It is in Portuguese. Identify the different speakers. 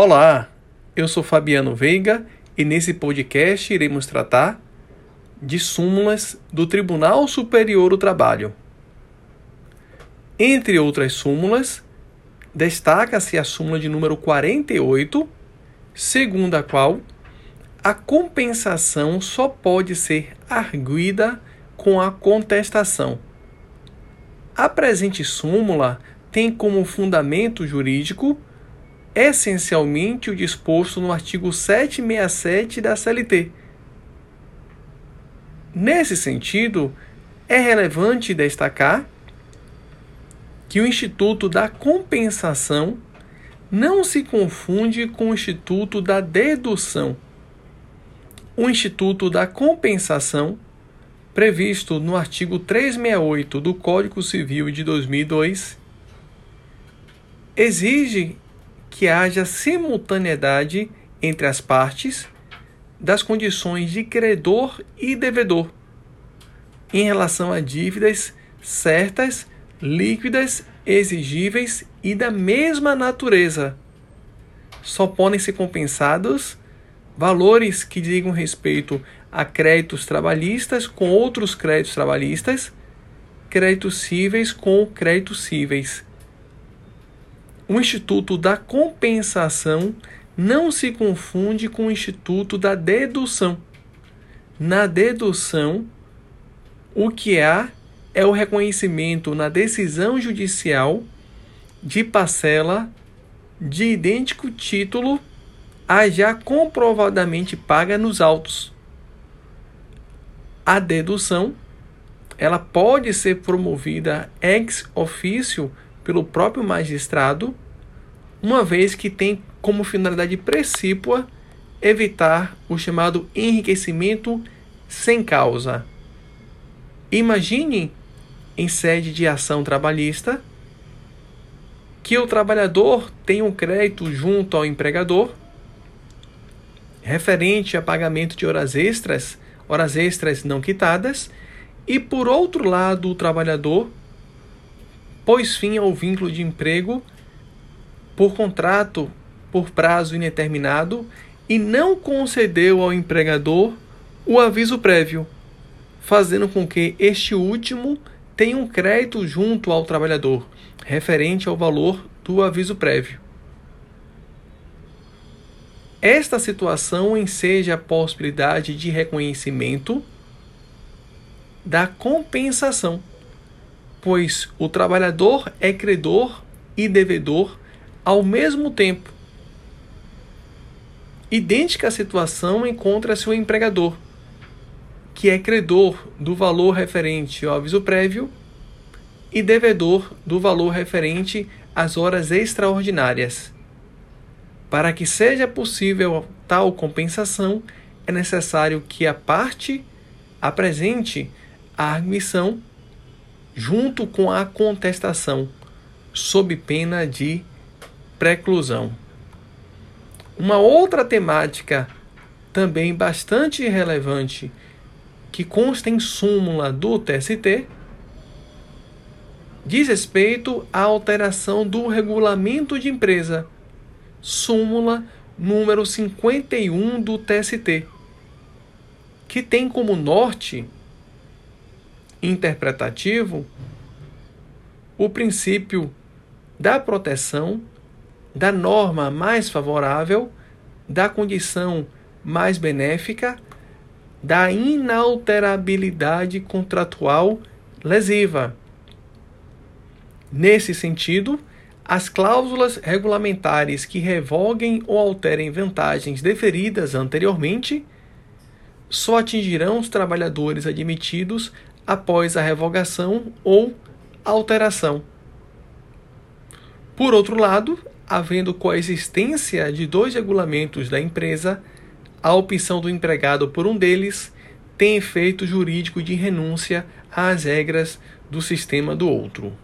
Speaker 1: Olá, eu sou Fabiano Veiga e nesse podcast iremos tratar de súmulas do Tribunal Superior do Trabalho. Entre outras súmulas, destaca-se a súmula de número 48, segundo a qual a compensação só pode ser arguida com a contestação. A presente súmula tem como fundamento jurídico essencialmente o disposto no artigo 767 da CLT. Nesse sentido, é relevante destacar que o Instituto da Compensação não se confunde com o Instituto da Dedução. O Instituto da Compensação, previsto no artigo 368 do Código Civil de 2002, exige que haja simultaneidade entre as partes das condições de credor e devedor em relação a dívidas certas, líquidas, exigíveis e da mesma natureza. Só podem ser compensados valores que digam respeito a créditos trabalhistas com outros créditos trabalhistas, créditos cíveis com créditos cíveis o Instituto da Compensação não se confunde com o Instituto da Dedução. Na dedução, o que há é o reconhecimento na decisão judicial de parcela de idêntico título a já comprovadamente paga nos autos. A dedução ela pode ser promovida ex officio pelo próprio magistrado, uma vez que tem como finalidade precípua evitar o chamado enriquecimento sem causa. Imagine, em sede de ação trabalhista, que o trabalhador tem um crédito junto ao empregador referente a pagamento de horas extras, horas extras não quitadas, e por outro lado, o trabalhador pôs fim ao vínculo de emprego por contrato por prazo indeterminado e não concedeu ao empregador o aviso prévio, fazendo com que este último tenha um crédito junto ao trabalhador, referente ao valor do aviso prévio. Esta situação enseja a possibilidade de reconhecimento da compensação pois o trabalhador é credor e devedor ao mesmo tempo. Idêntica situação encontra-se o empregador, que é credor do valor referente ao aviso prévio e devedor do valor referente às horas extraordinárias. Para que seja possível tal compensação, é necessário que a parte apresente a admissão junto com a contestação, sob pena de preclusão. Uma outra temática também bastante relevante que consta em súmula do TST diz respeito à alteração do regulamento de empresa, súmula número 51 do TST, que tem como norte interpretativo o princípio da proteção, da norma mais favorável, da condição mais benéfica, da inalterabilidade contratual lesiva. Nesse sentido, as cláusulas regulamentares que revoguem ou alterem vantagens deferidas anteriormente só atingirão os trabalhadores admitidos após a revogação ou alteração. Por outro lado, havendo coexistência de dois regulamentos da empresa, a opção do empregado por um deles tem efeito jurídico de renúncia às regras do sistema do outro.